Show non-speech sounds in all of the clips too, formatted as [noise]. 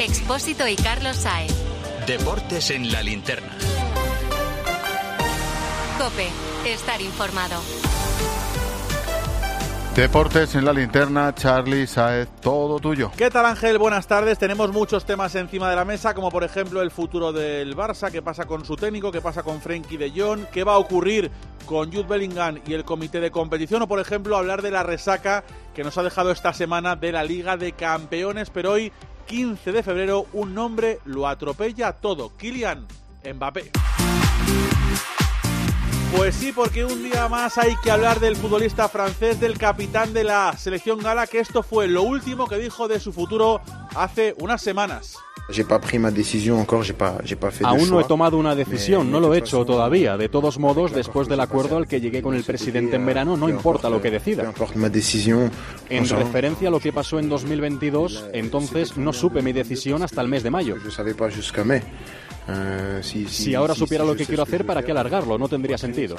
Expósito y Carlos Saez. Deportes en la linterna. Cope, estar informado. Deportes en la linterna, Charlie Saez, todo tuyo. ¿Qué tal Ángel? Buenas tardes. Tenemos muchos temas encima de la mesa, como por ejemplo el futuro del Barça, qué pasa con su técnico, qué pasa con Frenkie de Jong, qué va a ocurrir con Jude Bellingham y el comité de competición, o por ejemplo hablar de la resaca que nos ha dejado esta semana de la Liga de Campeones, pero hoy 15 de febrero un nombre lo atropella todo, Kylian Mbappé. Pues sí, porque un día más hay que hablar del futbolista francés, del capitán de la selección gala, que esto fue lo último que dijo de su futuro hace unas semanas. Aún no he tomado una decisión, no lo he hecho todavía. De todos modos, después del acuerdo al que llegué con el presidente en verano, no importa lo que decida. En referencia a lo que pasó en 2022, entonces no supe mi decisión hasta el mes de mayo. Si ahora supiera lo que quiero hacer, ¿para qué alargarlo? No tendría sentido.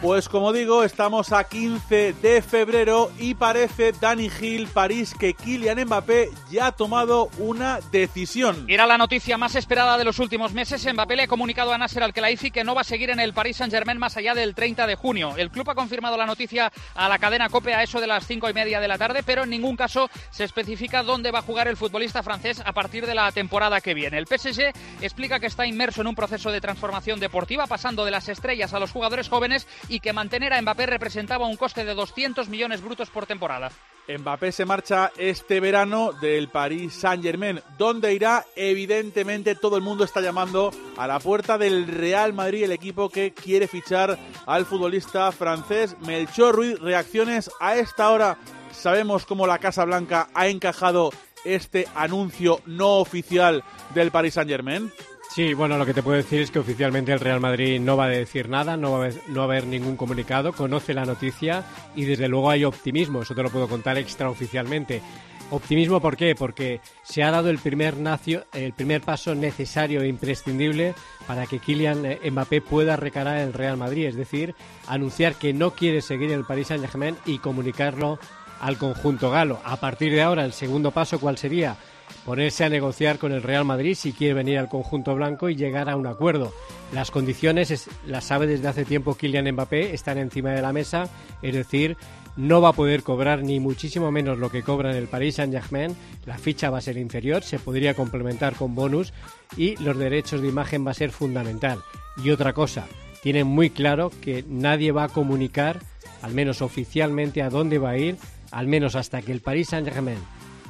Pues como digo, estamos a 15 de febrero y parece, Dani Gil, París, que Kylian Mbappé ya ha tomado una decisión. Era la noticia más esperada de los últimos meses. Mbappé le ha comunicado a Nasser Al-Khelaifi que no va a seguir en el Paris Saint-Germain más allá del 30 de junio. El club ha confirmado la noticia a la cadena COPE a eso de las 5 y media de la tarde, pero en ningún caso se especifica dónde va a jugar el futbolista francés a partir de la temporada que viene. El PSG explica que está inmerso en un proceso de transformación deportiva, pasando de las estrellas a los jugadores jóvenes y que mantener a Mbappé representaba un coste de 200 millones brutos por temporada. Mbappé se marcha este verano del Paris Saint-Germain. ¿Dónde irá? Evidentemente todo el mundo está llamando a la puerta del Real Madrid, el equipo que quiere fichar al futbolista francés Melchor Ruiz. Reacciones a esta hora. Sabemos cómo la Casa Blanca ha encajado este anuncio no oficial del Paris Saint-Germain. Sí, bueno, lo que te puedo decir es que oficialmente el Real Madrid no va a decir nada, no va a, haber, no va a haber ningún comunicado, conoce la noticia y desde luego hay optimismo, eso te lo puedo contar extraoficialmente. Optimismo, ¿por qué? Porque se ha dado el primer, nacio, el primer paso necesario e imprescindible para que Kylian Mbappé pueda recalar el Real Madrid, es decir, anunciar que no quiere seguir en el Paris Saint-Germain y comunicarlo al conjunto galo. A partir de ahora, el segundo paso, ¿cuál sería? ponerse a negociar con el Real Madrid si quiere venir al conjunto blanco y llegar a un acuerdo. Las condiciones, las sabe desde hace tiempo Kylian Mbappé, están encima de la mesa, es decir, no va a poder cobrar ni muchísimo menos lo que cobra en el Paris Saint-Germain, la ficha va a ser inferior, se podría complementar con bonus y los derechos de imagen va a ser fundamental. Y otra cosa, tienen muy claro que nadie va a comunicar, al menos oficialmente, a dónde va a ir, al menos hasta que el Paris Saint-Germain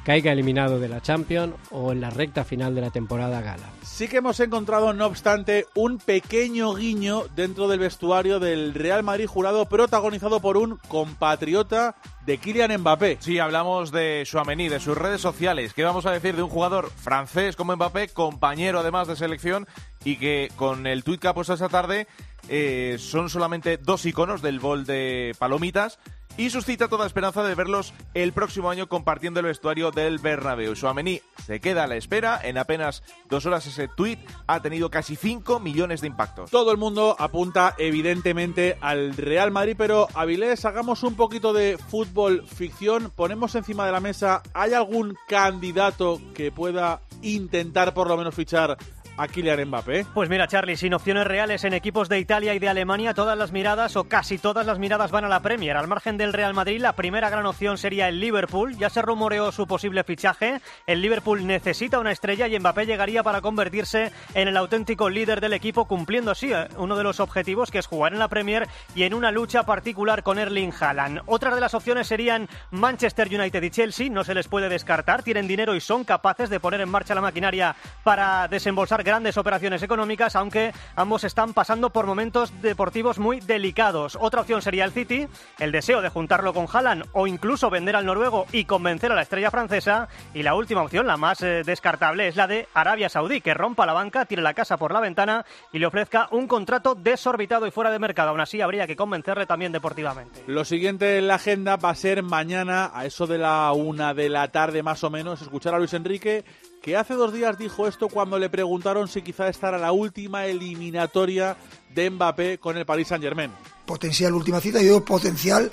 caiga eliminado de la Champions o en la recta final de la temporada gala. Sí que hemos encontrado, no obstante, un pequeño guiño dentro del vestuario del Real Madrid jurado protagonizado por un compatriota de Kylian Mbappé. Sí, hablamos de Chouameni, de sus redes sociales. ¿Qué vamos a decir de un jugador francés como Mbappé, compañero además de selección y que con el tuit que ha puesto esta tarde eh, son solamente dos iconos del bol de palomitas y suscita toda esperanza de verlos el próximo año compartiendo el vestuario del Bernabéu. Suamení se queda a la espera. En apenas dos horas ese tweet ha tenido casi 5 millones de impactos. Todo el mundo apunta evidentemente al Real Madrid, pero Avilés, hagamos un poquito de fútbol ficción. Ponemos encima de la mesa, ¿hay algún candidato que pueda intentar por lo menos fichar a Kylian Mbappé? Pues mira, Charlie, sin opciones reales en equipos de Italia y de Alemania, todas las miradas o casi todas las miradas van a la Premier. Al margen del Real Madrid, la primera gran opción sería el Liverpool. Ya se rumoreó su posible fichaje. El Liverpool necesita una estrella y Mbappé llegaría para convertirse en el auténtico líder del equipo, cumpliendo así eh, uno de los objetivos que es jugar en la Premier y en una lucha particular con Erling Haaland. Otras de las opciones serían Manchester United y Chelsea, no se les puede descartar, tienen dinero y son capaces de poner en marcha la maquinaria para desembolsar grandes operaciones económicas, aunque ambos están pasando por momentos deportivos muy delicados. Otra opción sería el City, el deseo de juntarlo con Haaland o incluso vender al noruego y convencer a la estrella francesa. Y la última opción, la más eh, descartable, es la de Arabia Saudí, que rompa la banca, tire la casa por la ventana y le ofrezca un contrato desorbitado y fuera de mercado. Aún así, habría que convencerle también deportivamente. Lo siguiente en la agenda va a ser mañana, a eso de la una de la tarde más o menos, escuchar a Luis Enrique que hace dos días dijo esto cuando le preguntaron si quizá estará la última eliminatoria de Mbappé con el Paris Saint Germain. Potencial última cita, yo potencial,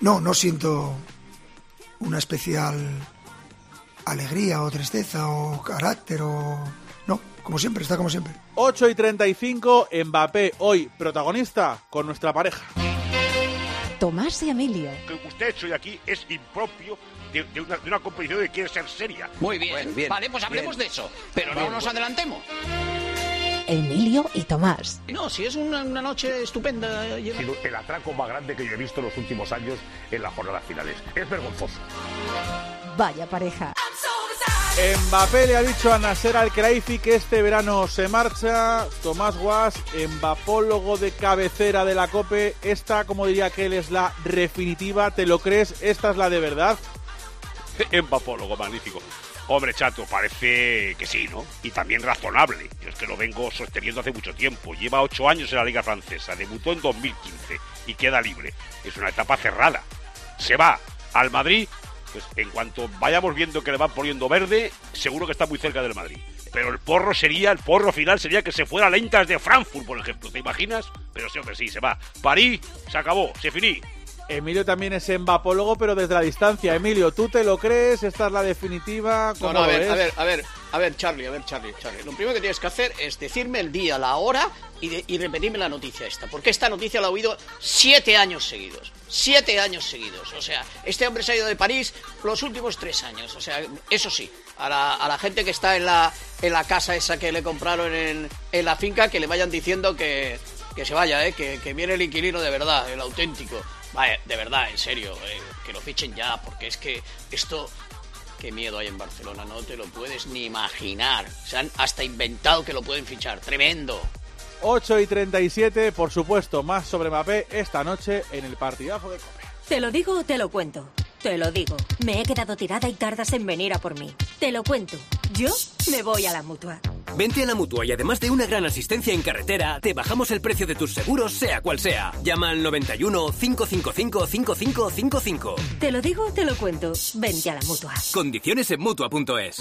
no, no siento una especial alegría o tristeza o carácter o... No, como siempre, está como siempre. 8 y 35, Mbappé, hoy protagonista con nuestra pareja. Tomás y Emilio. Que usted hecho aquí es impropio de, una, de, una, competición que quiere ser seria. Muy bien, bien vale, pues hablemos de eso, pero no nos adelantemos. Emilio y Tomás. No, si es una, una noche estupenda. El atraco más grande que yo he visto en los últimos años en las jornadas finales. Es vergonzoso. Vaya pareja. Mbappé le ha dicho a Nasser Al-Khelaifi que este verano se marcha. Tomás Guas, embapólogo de cabecera de la COPE. Esta, como diría que él, es la definitiva. ¿Te lo crees? ¿Esta es la de verdad? [laughs] Embapólogo, magnífico. Hombre, chato, parece que sí, ¿no? Y también razonable. Yo es que lo vengo sosteniendo hace mucho tiempo. Lleva ocho años en la Liga Francesa. Debutó en 2015 y queda libre. Es una etapa cerrada. Se va al Madrid pues en cuanto vayamos viendo que le van poniendo verde, seguro que está muy cerca del Madrid. Pero el porro sería, el porro final sería que se fuera a Intas de Frankfurt, por ejemplo. ¿Te imaginas? Pero sí, hombre, sí, se va. París, se acabó, se finí. Emilio también es embapólogo, pero desde la distancia. Emilio, ¿tú te lo crees? ¿Esta es la definitiva? No, no, a ver, a ver, a ver, a ver, Charlie, a ver, Charlie, Charlie. Lo primero que tienes que hacer es decirme el día, la hora y, y repetirme la noticia esta. Porque esta noticia la he oído siete años seguidos. Siete años seguidos. O sea, este hombre se ha ido de París los últimos tres años. O sea, eso sí, a la, a la gente que está en la, en la casa esa que le compraron en, en la finca, que le vayan diciendo que, que se vaya, ¿eh? que, que viene el inquilino de verdad, el auténtico. Vale, de verdad, en serio, eh, que lo fichen ya, porque es que esto, qué miedo hay en Barcelona, no te lo puedes ni imaginar. Se han hasta inventado que lo pueden fichar, tremendo. 8 y 37, por supuesto, más sobre Mbappé esta noche en el partidazo de Cope. ¿Te lo digo o te lo cuento? Te lo digo. Me he quedado tirada y tardas en venir a por mí. Te lo cuento. Yo me voy a la mutua. Vente a la mutua y además de una gran asistencia en carretera, te bajamos el precio de tus seguros, sea cual sea. Llama al 91 555 5555. Te lo digo, te lo cuento. Vente a la mutua. Condiciones en mutua.es.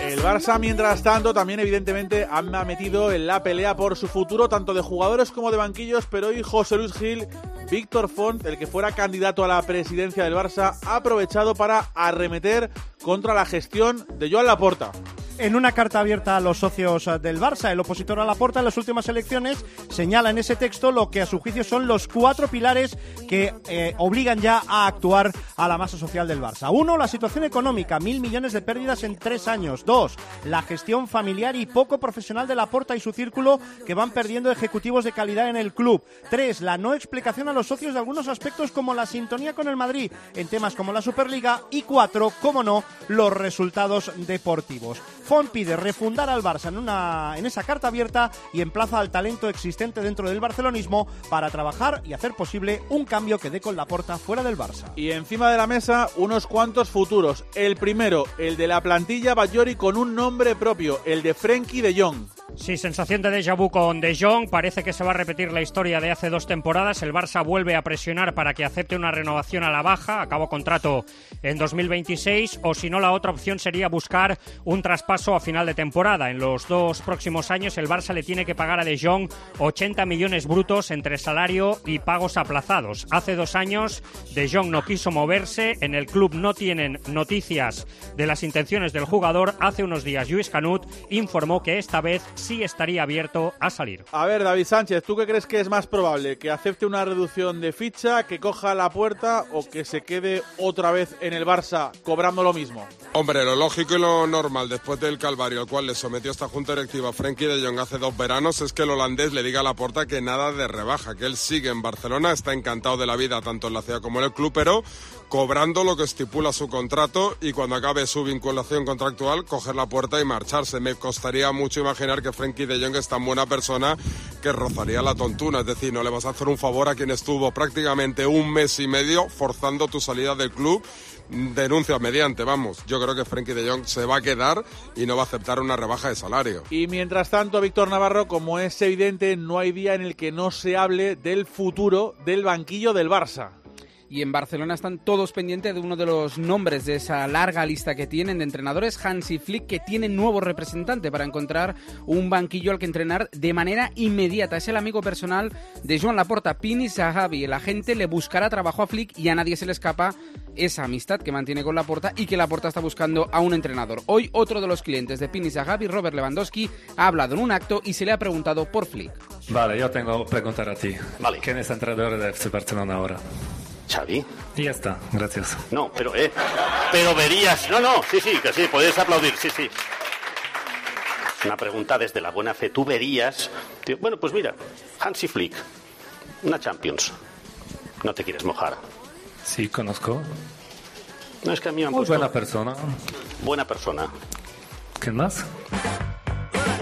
El Barça, mientras tanto, también evidentemente ha metido en la pelea por su futuro, tanto de jugadores como de banquillos, pero hoy José Luis Gil, Víctor Font, el que fuera candidato a la presidencia del Barça, ha aprovechado para arremeter contra la gestión de Joan Laporta en una carta abierta a los socios del Barça. El opositor a la porta en las últimas elecciones señala en ese texto lo que a su juicio son los cuatro pilares que eh, obligan ya a actuar a la masa social del Barça. Uno, la situación económica, mil millones de pérdidas en tres años. Dos, la gestión familiar y poco profesional de la porta y su círculo que van perdiendo ejecutivos de calidad en el club. Tres, la no explicación a los socios de algunos aspectos como la sintonía con el Madrid en temas como la Superliga. Y cuatro, como no, los resultados deportivos. Pide refundar al Barça en, una, en esa carta abierta y emplaza al talento existente dentro del barcelonismo para trabajar y hacer posible un cambio que dé con la porta fuera del Barça. Y encima de la mesa unos cuantos futuros. El primero, el de la plantilla Bayori con un nombre propio, el de Frenkie de Jong. Sí, sensación de déjà vu con De Jong. Parece que se va a repetir la historia de hace dos temporadas. El Barça vuelve a presionar para que acepte una renovación a la baja. Acabo contrato en 2026. O si no, la otra opción sería buscar un traspaso a final de temporada. En los dos próximos años, el Barça le tiene que pagar a De Jong 80 millones brutos entre salario y pagos aplazados. Hace dos años, De Jong no quiso moverse. En el club no tienen noticias de las intenciones del jugador. Hace unos días, Luis Canut informó que esta vez sí estaría abierto a salir. A ver, David Sánchez, ¿tú qué crees que es más probable? ¿Que acepte una reducción de ficha, que coja la puerta o que se quede otra vez en el Barça cobrando lo mismo? Hombre, lo lógico y lo normal después del calvario al cual le sometió esta junta directiva Frenkie de Jong hace dos veranos es que el holandés le diga a la puerta que nada de rebaja, que él sigue en Barcelona, está encantado de la vida tanto en la ciudad como en el club, pero cobrando lo que estipula su contrato y cuando acabe su vinculación contractual coger la puerta y marcharse. Me costaría mucho imaginar que Frenkie de Jong es tan buena persona que rozaría la tontuna, es decir, no le vas a hacer un favor a quien estuvo prácticamente un mes y medio forzando tu salida del club denuncia mediante, vamos. Yo creo que Frenkie de Jong se va a quedar y no va a aceptar una rebaja de salario. Y mientras tanto, Víctor Navarro, como es evidente, no hay día en el que no se hable del futuro del banquillo del Barça. Y en Barcelona están todos pendientes de uno de los nombres de esa larga lista que tienen de entrenadores, Hansi Flick, que tiene nuevo representante para encontrar un banquillo al que entrenar de manera inmediata. Es el amigo personal de Joan Laporta, Pini Sahabi. El agente le buscará trabajo a Flick y a nadie se le escapa esa amistad que mantiene con Laporta y que Laporta está buscando a un entrenador. Hoy otro de los clientes de Pini Sahabi, Robert Lewandowski, ha hablado en un acto y se le ha preguntado por Flick. Vale, yo tengo que preguntar a ti. Vale. ¿Quién es entrenador de FC Barcelona ahora? Xavi. Y ya está, gracias. No, pero, eh, pero verías. No, no, sí, sí, que sí, puedes aplaudir, sí, sí. Una pregunta desde la buena fe. ¿Tú verías? Bueno, pues mira, Hansi Flick, una Champions. No te quieres mojar. Sí, conozco. No es que a mí me han Muy puesto- buena persona. Buena persona. ¿Quién más?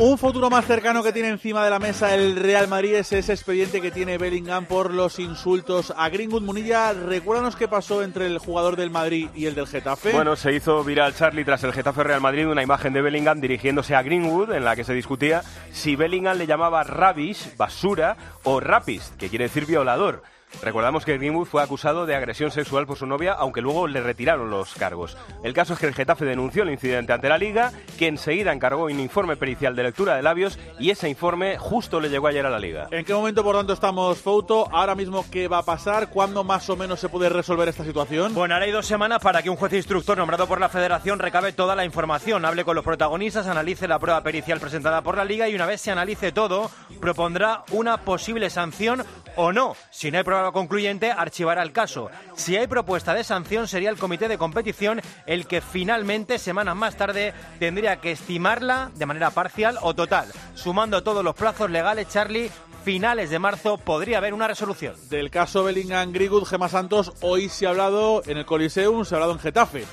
Un futuro más cercano que tiene encima de la mesa el Real Madrid es ese expediente que tiene Bellingham por los insultos a Greenwood Munilla. Recuérdanos qué pasó entre el jugador del Madrid y el del Getafe. Bueno, se hizo viral Charlie tras el Getafe Real Madrid una imagen de Bellingham dirigiéndose a Greenwood en la que se discutía si Bellingham le llamaba rubbish, basura o rapist, que quiere decir violador. Recordamos que Greenwood fue acusado de agresión sexual por su novia, aunque luego le retiraron los cargos. El caso es que el Getafe denunció el incidente ante la Liga, que enseguida encargó un informe pericial de lectura de labios y ese informe justo le llegó ayer a la Liga. ¿En qué momento, por tanto, estamos, Fouto? Ahora mismo, ¿qué va a pasar? ¿Cuándo más o menos se puede resolver esta situación? Bueno, ahora hay dos semanas para que un juez instructor nombrado por la federación recabe toda la información, hable con los protagonistas, analice la prueba pericial presentada por la liga y una vez se analice todo, propondrá una posible sanción o no. Si no hay prueba concluyente, archivará el caso. Si hay propuesta de sanción, sería el comité de competición el que finalmente, semanas más tarde, tendría que estimarla de manera parcial o total. Sumando todos los plazos legales, Charlie, finales de marzo podría haber una resolución. Del caso Bellingham Greenwood, Gema Santos, hoy se ha hablado en el Coliseum, se ha hablado en Getafe.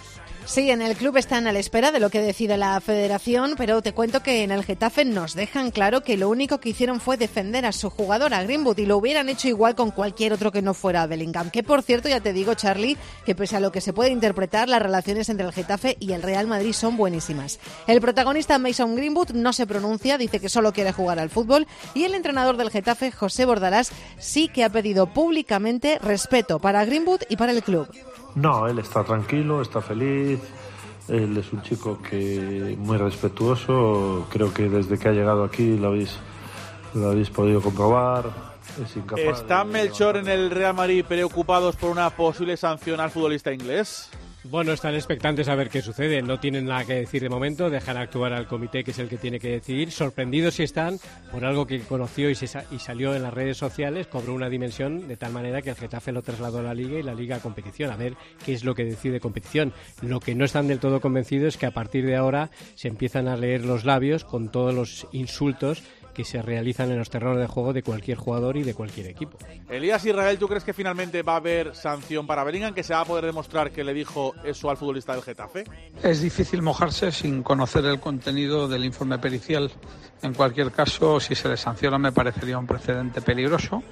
Sí, en el club están a la espera de lo que decide la federación, pero te cuento que en el Getafe nos dejan claro que lo único que hicieron fue defender a su jugador, a Greenwood, y lo hubieran hecho igual con cualquier otro que no fuera Bellingham. Que por cierto, ya te digo, Charlie, que pese a lo que se puede interpretar, las relaciones entre el Getafe y el Real Madrid son buenísimas. El protagonista Mason Greenwood no se pronuncia, dice que solo quiere jugar al fútbol, y el entrenador del Getafe, José Bordalás, sí que ha pedido públicamente respeto para Greenwood y para el club. No, él está tranquilo, está feliz. Él es un chico que muy respetuoso. Creo que desde que ha llegado aquí lo habéis, lo habéis podido comprobar. Es incapaz. ¿Están Melchor en el Real Madrid preocupados por una posible sanción al futbolista inglés? Bueno, están expectantes a ver qué sucede. No tienen nada que decir de momento. Dejan actuar al comité, que es el que tiene que decidir. Sorprendidos si están por algo que conoció y, se sa- y salió en las redes sociales. Cobró una dimensión de tal manera que el Getafe lo trasladó a la Liga y la Liga a competición. A ver qué es lo que decide competición. Lo que no están del todo convencidos es que a partir de ahora se empiezan a leer los labios con todos los insultos que se realizan en los terrenos de juego de cualquier jugador y de cualquier equipo. Elías Israel, ¿tú crees que finalmente va a haber sanción para Bellingham? ¿Que se va a poder demostrar que le dijo eso al futbolista del Getafe? Es difícil mojarse sin conocer el contenido del informe pericial. En cualquier caso, si se le sanciona me parecería un precedente peligroso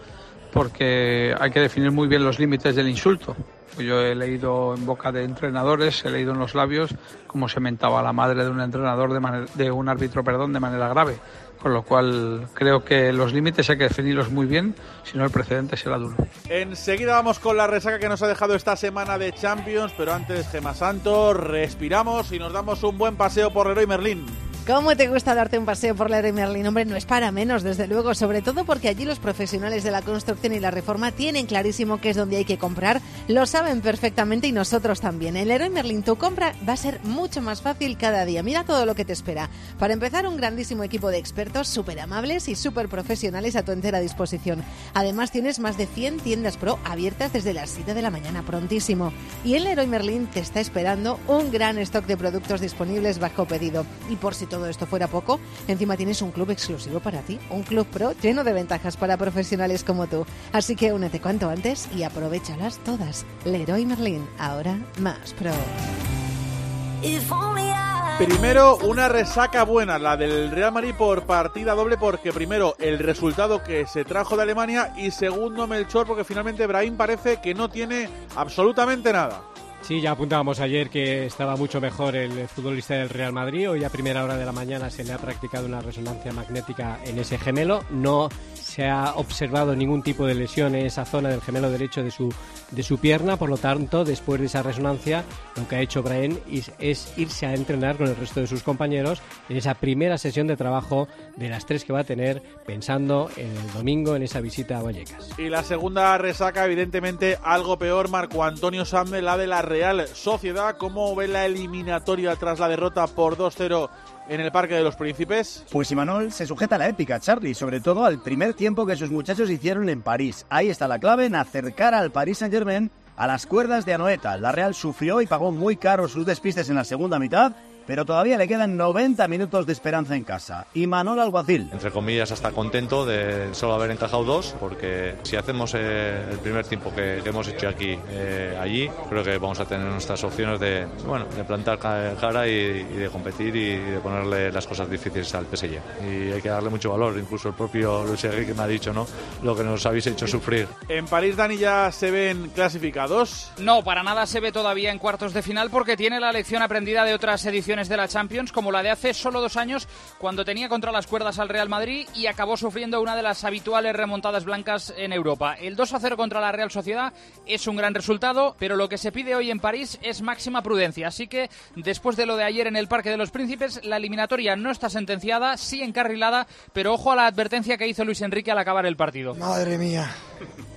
porque hay que definir muy bien los límites del insulto. Yo he leído en boca de entrenadores, he leído en los labios cómo se mentaba la madre de un entrenador de, manera- de un árbitro, perdón, de manera grave. Con lo cual creo que los límites hay que definirlos muy bien, si no el precedente será duro. Enseguida vamos con la resaca que nos ha dejado esta semana de Champions, pero antes, Gema Santos, respiramos y nos damos un buen paseo por Leroy Merlín. ¿Cómo te gusta darte un paseo por Leroy Merlin? Hombre, no es para menos, desde luego, sobre todo porque allí los profesionales de la construcción y la reforma tienen clarísimo qué es donde hay que comprar, lo saben perfectamente y nosotros también. En Leroy Merlin tu compra va a ser mucho más fácil cada día. Mira todo lo que te espera. Para empezar, un grandísimo equipo de expertos súper amables y súper profesionales a tu entera disposición. Además, tienes más de 100 tiendas pro abiertas desde las 7 de la mañana, prontísimo. Y en Leroy Merlin te está esperando un gran stock de productos disponibles bajo pedido. Y por si todo esto fuera poco, encima tienes un club exclusivo para ti, un club pro lleno de ventajas para profesionales como tú. Así que únete cuanto antes y aprovechalas todas. Leroy Merlin, ahora más pro. Primero, una resaca buena, la del Real Madrid por partida doble, porque primero, el resultado que se trajo de Alemania y segundo, Melchor, porque finalmente Brahim parece que no tiene absolutamente nada. Sí, ya apuntábamos ayer que estaba mucho mejor el futbolista del Real Madrid. Hoy a primera hora de la mañana se le ha practicado una resonancia magnética en ese gemelo. No se ha observado ningún tipo de lesión en esa zona del gemelo derecho de su, de su pierna. Por lo tanto, después de esa resonancia, lo que ha hecho Brian es, es irse a entrenar con el resto de sus compañeros en esa primera sesión de trabajo de las tres que va a tener, pensando en el domingo en esa visita a Vallecas. Y la segunda resaca, evidentemente, algo peor, Marco Antonio Sande, la de la Real Sociedad. ¿Cómo ve la eliminatoria tras la derrota por 2-0 en el Parque de los Príncipes? Pues Imanol se sujeta a la épica, Charlie, sobre todo al primer tiempo que sus muchachos hicieron en París. Ahí está la clave en acercar al Paris Saint-Germain a las cuerdas de Anoeta. La Real sufrió y pagó muy caro sus despistes en la segunda mitad pero todavía le quedan 90 minutos de esperanza en casa. Y Manol Alguacil. Entre comillas, hasta contento de solo haber encajado dos, porque si hacemos eh, el primer tiempo que, hemos hecho aquí, eh, allí, creo que vamos a tener nuestras opciones de, bueno, de plantar cara y, de competir y de ponerle las cosas difíciles al PSG. Y hay que darle mucho valor, incluso el propio Luis Enrique me ha dicho, ¿no? Lo que nos habéis hecho sufrir. ¿En París, Dani, ya se ven clasificados? No, para nada se ve todavía en cuartos de final porque tiene la lección aprendida de otras ediciones de la Champions, como la de hace solo dos años, cuando tenía contra las cuerdas al Real Madrid y acabó sufriendo una de las habituales remontadas blancas en Europa. El 2 a 0 contra la Real Sociedad es un gran resultado, pero lo que se pide hoy en París es máxima prudencia. Así que después de lo de ayer en el Parque de los Príncipes, la eliminatoria no está sentenciada, sí encarrilada, pero ojo a la advertencia que hizo Luis Enrique al acabar el partido. Madre mía,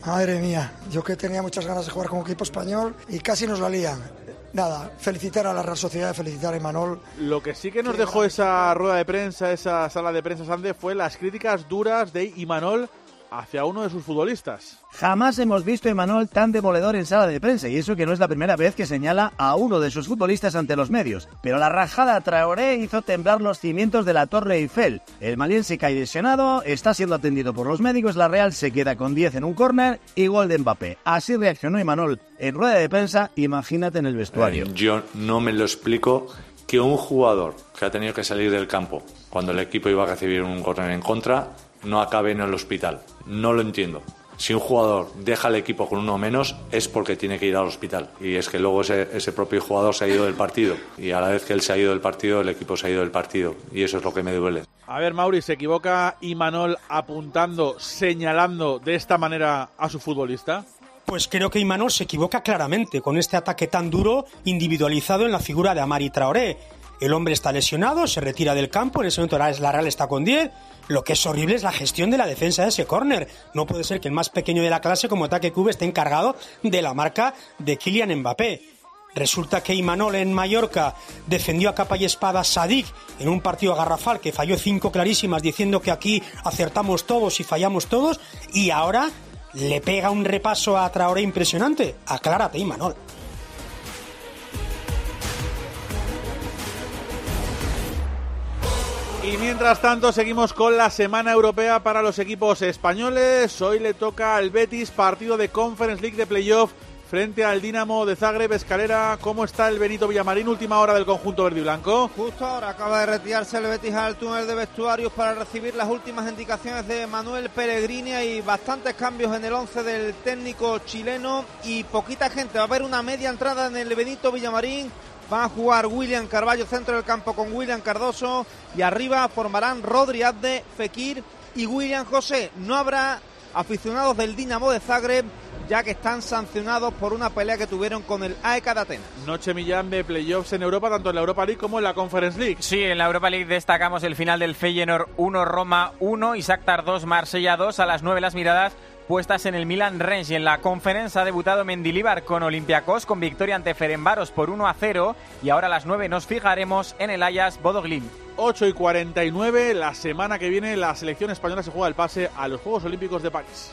madre mía, yo que tenía muchas ganas de jugar con equipo español y casi nos la lían nada, felicitar a la Real Sociedad, felicitar a Imanol. Lo que sí que nos dejó esa rueda de prensa, esa sala de prensa, Sande, fue las críticas duras de Imanol hacia uno de sus futbolistas. Jamás hemos visto a Emanuel tan demoledor en sala de prensa y eso que no es la primera vez que señala a uno de sus futbolistas ante los medios. Pero la rajada Traoré hizo temblar los cimientos de la Torre Eiffel. El malien se cae lesionado, está siendo atendido por los médicos, la Real se queda con 10 en un córner y gol de Mbappé. Así reaccionó Emanuel en rueda de prensa, imagínate en el vestuario. Eh, yo no me lo explico que un jugador que ha tenido que salir del campo cuando el equipo iba a recibir un córner en contra no acabe en el hospital. No lo entiendo. Si un jugador deja el equipo con uno menos es porque tiene que ir al hospital. Y es que luego ese, ese, propio jugador se ha ido del partido. Y a la vez que él se ha ido del partido, el equipo se ha ido del partido. Y eso es lo que me duele. A ver, Mauri, ¿se equivoca Imanol apuntando, señalando de esta manera a su futbolista? Pues creo que Imanol se equivoca claramente con este ataque tan duro individualizado en la figura de Amari Traoré. El hombre está lesionado, se retira del campo, en ese momento la Real está con 10 lo que es horrible es la gestión de la defensa de ese córner. No puede ser que el más pequeño de la clase, como ataque Cube, esté encargado de la marca de Kylian Mbappé. Resulta que Imanol en Mallorca defendió a capa y espada a Sadik en un partido garrafal que falló cinco clarísimas diciendo que aquí acertamos todos y fallamos todos y ahora le pega un repaso a Traoré impresionante. Aclárate, Imanol. Y mientras tanto seguimos con la semana europea para los equipos españoles. Hoy le toca al Betis partido de Conference League de playoff frente al Dinamo de Zagreb. Escalera, ¿cómo está el Benito Villamarín? Última hora del conjunto verde y blanco. Justo ahora acaba de retirarse el Betis al túnel de vestuarios para recibir las últimas indicaciones de Manuel Pellegrini. y bastantes cambios en el 11 del técnico chileno y poquita gente. Va a haber una media entrada en el Benito Villamarín Va a jugar William Carballo centro del campo con William Cardoso y arriba formarán Rodri Fekir y William José. No habrá aficionados del Dinamo de Zagreb ya que están sancionados por una pelea que tuvieron con el AEK de Atenas. Noche millán de playoffs en Europa, tanto en la Europa League como en la Conference League. Sí, en la Europa League destacamos el final del Feyenoord 1, Roma 1 y Shakhtar 2, Marsella 2. A las 9 las miradas puestas en el Milan Range. Y en la conferencia ha debutado Mendilibar con Olympiacos con victoria ante Ferenbaros por 1 a 0. Y ahora a las 9 nos fijaremos en el Ayas Bodoglin. 8 y 49, la semana que viene la selección española se juega el pase a los Juegos Olímpicos de París.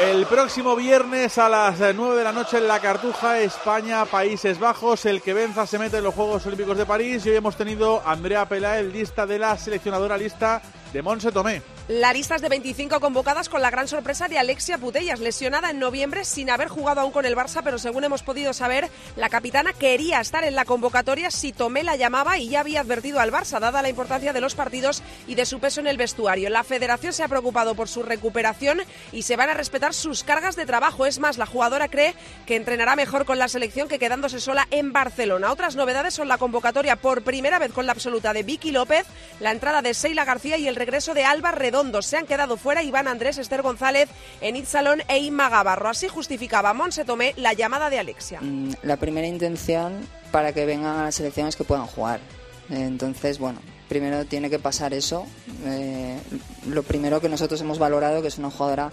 El próximo viernes a las 9 de la noche en la Cartuja, España, Países Bajos. El que venza se mete en los Juegos Olímpicos de París. Y hoy hemos tenido a Andrea Peláez, lista de la seleccionadora lista de Monse Tomé. La lista es de 25 convocadas con la gran sorpresa de Alexia Putellas, lesionada en noviembre sin haber jugado aún con el Barça, pero según hemos podido saber, la capitana quería estar en la convocatoria si Tomé la llamaba y ya había advertido al Barça, dada la importancia de los partidos y de su peso en el vestuario. La federación se ha preocupado por su recuperación y se van a respetar sus cargas de trabajo. Es más, la jugadora cree que entrenará mejor con la selección que quedándose sola en Barcelona. Otras novedades son la convocatoria por primera vez con la absoluta de Vicky López, la entrada de Seila García y el regreso de Alba Redondo se han quedado fuera Iván Andrés, Esther González, Enid Salón e Inma Gavarro. Así justificaba Monse Tomé la llamada de Alexia. Mm, la primera intención para que vengan a las selecciones que puedan jugar. Entonces, bueno, primero tiene que pasar eso. Eh, lo primero que nosotros hemos valorado que es una jugadora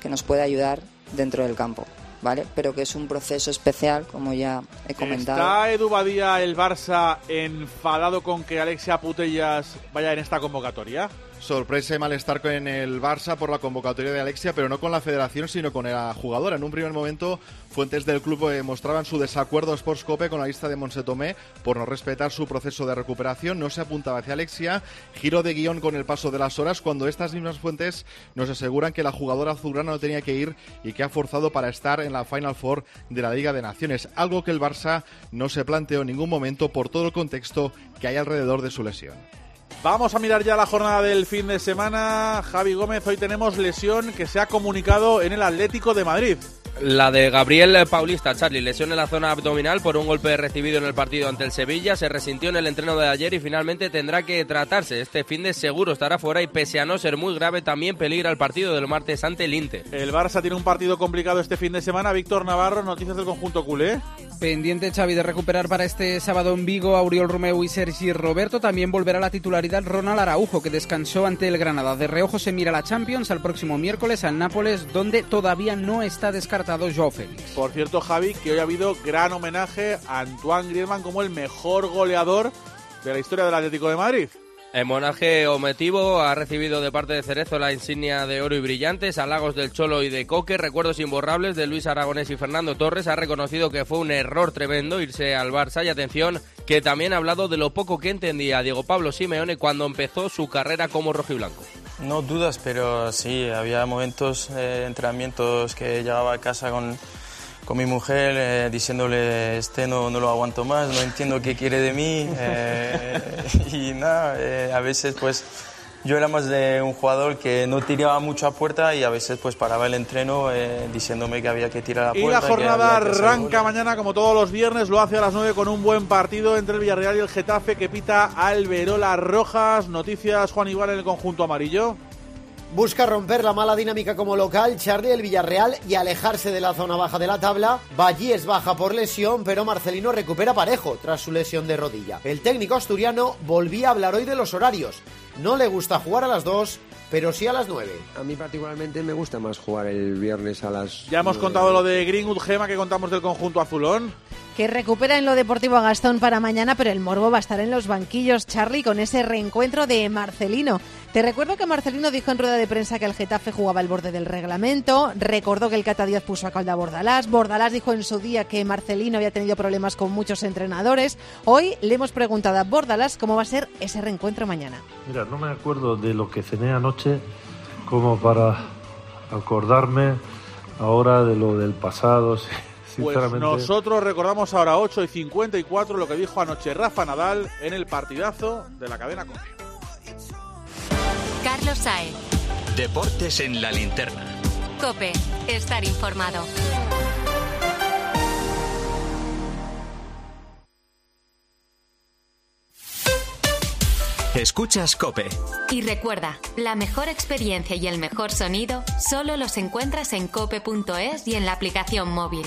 que nos puede ayudar dentro del campo. ¿Vale? Pero que es un proceso especial, como ya he comentado. ¿Está Edu Badía, el Barça, enfadado con que Alexia Putellas vaya en esta convocatoria? Sorpresa y malestar en el Barça por la convocatoria de Alexia, pero no con la federación, sino con la jugadora. En un primer momento, fuentes del club eh, mostraban su desacuerdo a con la lista de Monsetomé por no respetar su proceso de recuperación. No se apuntaba hacia Alexia. Giro de guion con el paso de las horas, cuando estas mismas fuentes nos aseguran que la jugadora azulgrana no tenía que ir y que ha forzado para estar en la Final Four de la Liga de Naciones. Algo que el Barça no se planteó en ningún momento por todo el contexto que hay alrededor de su lesión. Vamos a mirar ya la jornada del fin de semana. Javi Gómez, hoy tenemos lesión que se ha comunicado en el Atlético de Madrid. La de Gabriel Paulista, Charlie, lesión en la zona abdominal por un golpe recibido en el partido ante el Sevilla, se resintió en el entreno de ayer y finalmente tendrá que tratarse. Este fin de seguro estará fuera y pese a no ser muy grave, también peligra el partido del martes ante el Inter. El Barça tiene un partido complicado este fin de semana. Víctor Navarro, noticias del conjunto culé. Pendiente Xavi de recuperar para este sábado en Vigo a Oriol Romeu y Sergi Roberto. También volverá a la titularidad Ronald Araujo, que descansó ante el Granada. De reojo se mira la Champions al próximo miércoles al Nápoles, donde todavía no está descartado Joao Félix. Por cierto, Javi, que hoy ha habido gran homenaje a Antoine Griezmann como el mejor goleador de la historia del Atlético de Madrid. El monaje ometivo ha recibido de parte de Cerezo la insignia de oro y brillantes, halagos del Cholo y de Coque, recuerdos imborrables de Luis Aragonés y Fernando Torres. Ha reconocido que fue un error tremendo irse al Barça y atención que también ha hablado de lo poco que entendía Diego Pablo Simeone cuando empezó su carrera como rojiblanco. No dudas, pero sí, había momentos, eh, entrenamientos que llegaba a casa con con mi mujer eh, diciéndole, este no, no, lo aguanto más, no entiendo qué quiere de mí. Eh, [laughs] y nada, eh, a veces pues yo era más de un jugador que no tiraba mucho a puerta y a veces pues paraba el entreno diciéndome que había que tirar a puerta. Y la jornada arranca mañana como todos los viernes, lo hace a las 9 con un buen partido entre el Villarreal y el Getafe que pita Alberola Rojas. Noticias Juan Igual en el conjunto amarillo. Busca romper la mala dinámica como local, Charlie el Villarreal y alejarse de la zona baja de la tabla. Vallés baja por lesión, pero Marcelino recupera parejo tras su lesión de rodilla. El técnico asturiano volvía a hablar hoy de los horarios. No le gusta jugar a las dos, pero sí a las 9. A mí particularmente me gusta más jugar el viernes a las Ya hemos contado lo de Greenwood Gema que contamos del conjunto azulón. Que recupera en lo deportivo a Gastón para mañana, pero el morbo va a estar en los banquillos, Charlie, con ese reencuentro de Marcelino. Te recuerdo que Marcelino dijo en rueda de prensa que el Getafe jugaba al borde del reglamento, recordó que el Cata Díaz puso a calda a Bordalás, Bordalás dijo en su día que Marcelino había tenido problemas con muchos entrenadores. Hoy le hemos preguntado a Bordalás cómo va a ser ese reencuentro mañana. Mira, no me acuerdo de lo que cené anoche como para acordarme ahora de lo del pasado. [laughs] Pues nosotros recordamos ahora 8 y 54 lo que dijo anoche Rafa Nadal en el partidazo de la cadena Cope. Carlos Sae. Deportes en la linterna. Cope, estar informado. Escuchas Cope. Y recuerda, la mejor experiencia y el mejor sonido solo los encuentras en cope.es y en la aplicación móvil.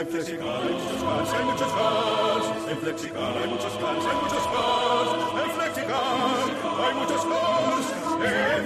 En Flexicar hay muchos Flexicar hay muchos más. En Flexicar hay muchos más, hay muchos más. En Flexicar hay muchos más. En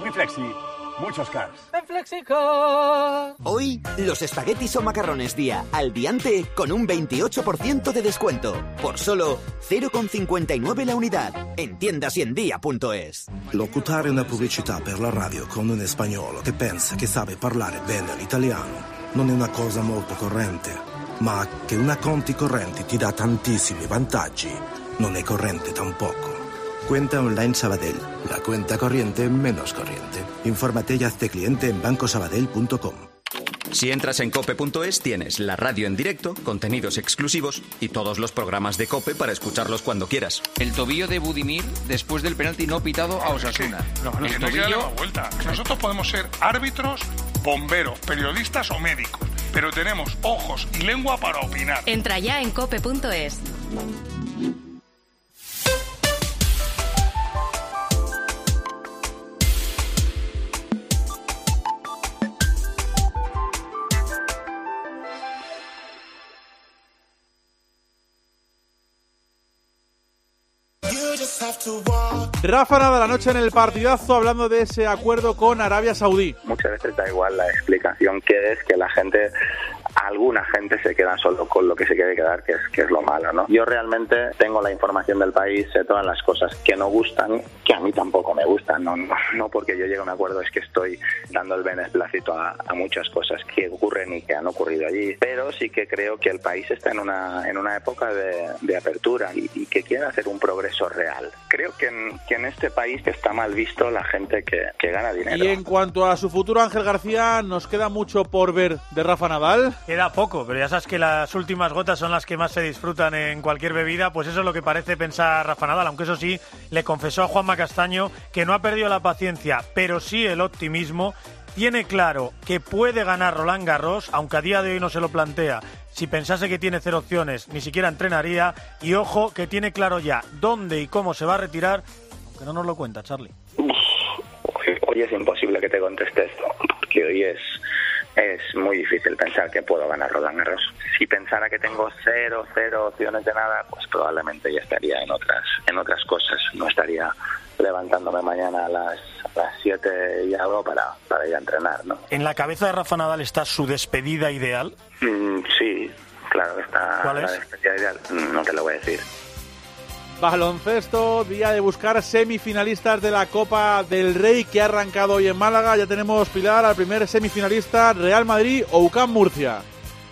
muy flexi, muchos cars. En FlexiCar. Hoy, los espaguetis o macarrones día al diante con un 28% de descuento. Por solo 0,59 la unidad. En tiendas y en día.es. Locutare una pubblicità per la radio con un spagnolo che pensa che sabe parlare bene l'italiano non è una cosa molto corrente, ma che una conti correnti ti dà tantissimi vantaggi non è corrente tampoco. Cuenta online Sabadell, la cuenta corriente menos corriente. Infórmate y hazte cliente en bancosabadell.com. Si entras en cope.es tienes la radio en directo, contenidos exclusivos y todos los programas de cope para escucharlos cuando quieras. El tobillo de Budimir después del penalti no pitado a Osasuna. No, no, el que la vuelta. Nosotros podemos ser árbitros, bomberos, periodistas o médicos, pero tenemos ojos y lengua para opinar. Entra ya en cope.es. Rafa Nada, la noche en el partidazo, hablando de ese acuerdo con Arabia Saudí. Muchas veces da igual la explicación que es que la gente, alguna gente se queda solo con lo que se quiere quedar, que es, que es lo malo, ¿no? Yo realmente tengo la información del país, sé todas las cosas que no gustan, que a mí tampoco me gustan, no, no, no porque yo llegue a un acuerdo es que estoy dando el beneplácito a, a muchas cosas que ocurren y que han ocurrido allí, pero sí que creo que el país está en una, en una época de, de apertura y, y que quiere hacer un progreso real. Creo que en, que en este país está mal visto la gente que, que gana dinero. Y en cuanto a su futuro, Ángel García, ¿nos queda mucho por ver de Rafa Nadal? Queda poco, pero ya sabes que las últimas gotas son las que más se disfrutan en cualquier bebida, pues eso es lo que parece pensar Rafa Nadal, aunque eso sí, le confesó a Juanma Castaño que no ha perdido la paciencia, pero sí el optimismo. Tiene claro que puede ganar Roland Garros, aunque a día de hoy no se lo plantea. Si pensase que tiene cero opciones, ni siquiera entrenaría. Y ojo, que tiene claro ya dónde y cómo se va a retirar, aunque no nos lo cuenta, Charlie. Hoy, hoy es imposible que te conteste esto, porque hoy es, es muy difícil pensar que puedo ganar Roland Garros. Si pensara que tengo cero, cero opciones de nada, pues probablemente ya estaría en otras, en otras cosas. No estaría levantándome mañana a las, a las 7 y algo para, para ir a entrenar, ¿no? En la cabeza de Rafa Nadal está su despedida ideal. Mm, sí, claro que está ¿Cuál la es? despedida ideal. No te lo voy a decir. Baloncesto, día de buscar semifinalistas de la Copa del Rey que ha arrancado hoy en Málaga. Ya tenemos Pilar al primer semifinalista, Real Madrid o UCAM Murcia.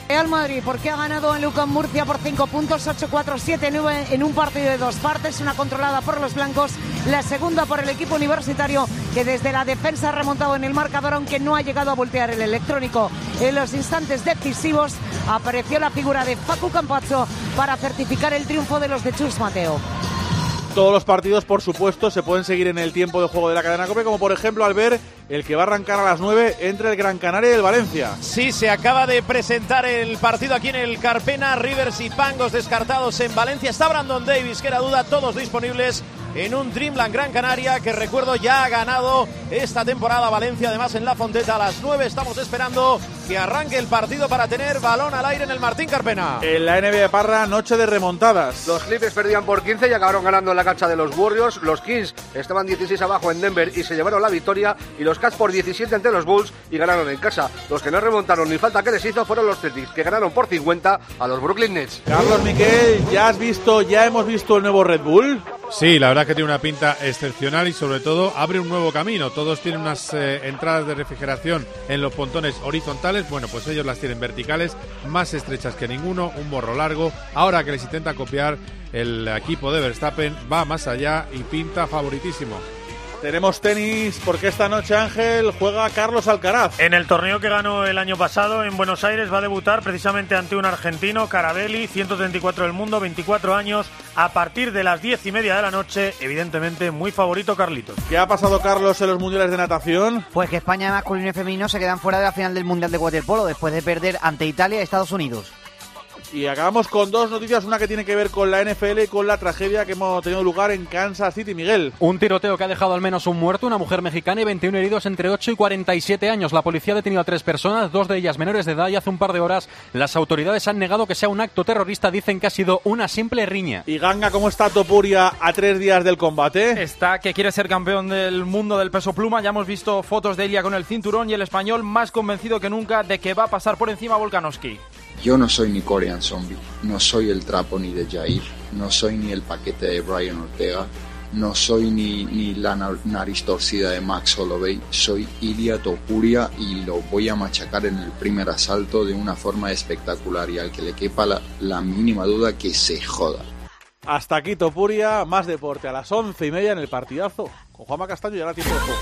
Real Madrid, porque ha ganado en Lucan Murcia por 5 puntos, 8-4-7-9 en un partido de dos partes, una controlada por los blancos, la segunda por el equipo universitario que desde la defensa ha remontado en el marcador aunque no ha llegado a voltear el electrónico. En los instantes decisivos apareció la figura de Facu Campazzo para certificar el triunfo de los de Chus Mateo. Todos los partidos, por supuesto, se pueden seguir en el tiempo de juego de la cadena COPE, como por ejemplo al ver el que va a arrancar a las 9 entre el Gran Canaria y el Valencia. Sí, se acaba de presentar el partido aquí en el Carpena, Rivers y Pangos descartados en Valencia. Está Brandon Davis, que era duda, todos disponibles en un Dreamland Gran Canaria, que recuerdo ya ha ganado esta temporada Valencia, además en La Fonteta a las 9. Estamos esperando que arranque el partido para tener balón al aire en el Martín Carpena. En la NBA de Parra, noche de remontadas. Los Clippers perdían por 15 y acabaron ganando en la cancha de los Warriors. Los Kings estaban 16 abajo en Denver y se llevaron la victoria. Y los Cats por 17 ante los Bulls y ganaron en casa. Los que no remontaron ni falta que les hizo fueron los Celtics, que ganaron por 50 a los Brooklyn Nets. Carlos Miquel, ¿ya has visto, ya hemos visto el nuevo Red Bull? Sí, la verdad que tiene una pinta excepcional y sobre todo abre un nuevo camino. Todos tienen unas eh, entradas de refrigeración en los pontones horizontales. Bueno, pues ellos las tienen verticales, más estrechas que ninguno, un morro largo. Ahora que les intenta copiar el equipo de Verstappen, va más allá y pinta favoritísimo. Tenemos tenis porque esta noche Ángel juega Carlos Alcaraz. En el torneo que ganó el año pasado en Buenos Aires va a debutar precisamente ante un argentino, Carabelli, 134 del mundo, 24 años, a partir de las 10 y media de la noche, evidentemente muy favorito Carlitos. ¿Qué ha pasado Carlos en los mundiales de natación? Pues que España masculino y femenino se quedan fuera de la final del Mundial de Waterpolo después de perder ante Italia y Estados Unidos. Y acabamos con dos noticias, una que tiene que ver con la NFL y con la tragedia que hemos tenido lugar en Kansas City, Miguel. Un tiroteo que ha dejado al menos un muerto, una mujer mexicana y 21 heridos entre 8 y 47 años. La policía ha detenido a tres personas, dos de ellas menores de edad y hace un par de horas las autoridades han negado que sea un acto terrorista, dicen que ha sido una simple riña. Y Ganga, ¿cómo está Topuria a tres días del combate? Está que quiere ser campeón del mundo del peso pluma, ya hemos visto fotos de Elia con el cinturón y el español más convencido que nunca de que va a pasar por encima a Volkanovski. Yo no soy ni Korean Zombie, no soy el trapo ni de Jair, no soy ni el paquete de Brian Ortega, no soy ni, ni la na- nariz torcida de Max Holloway, soy Ilia Topuria y lo voy a machacar en el primer asalto de una forma espectacular y al que le quepa la, la mínima duda que se joda. Hasta aquí Topuria, más deporte a las once y media en el partidazo con Juanma Castaño y ahora tiempo de juego.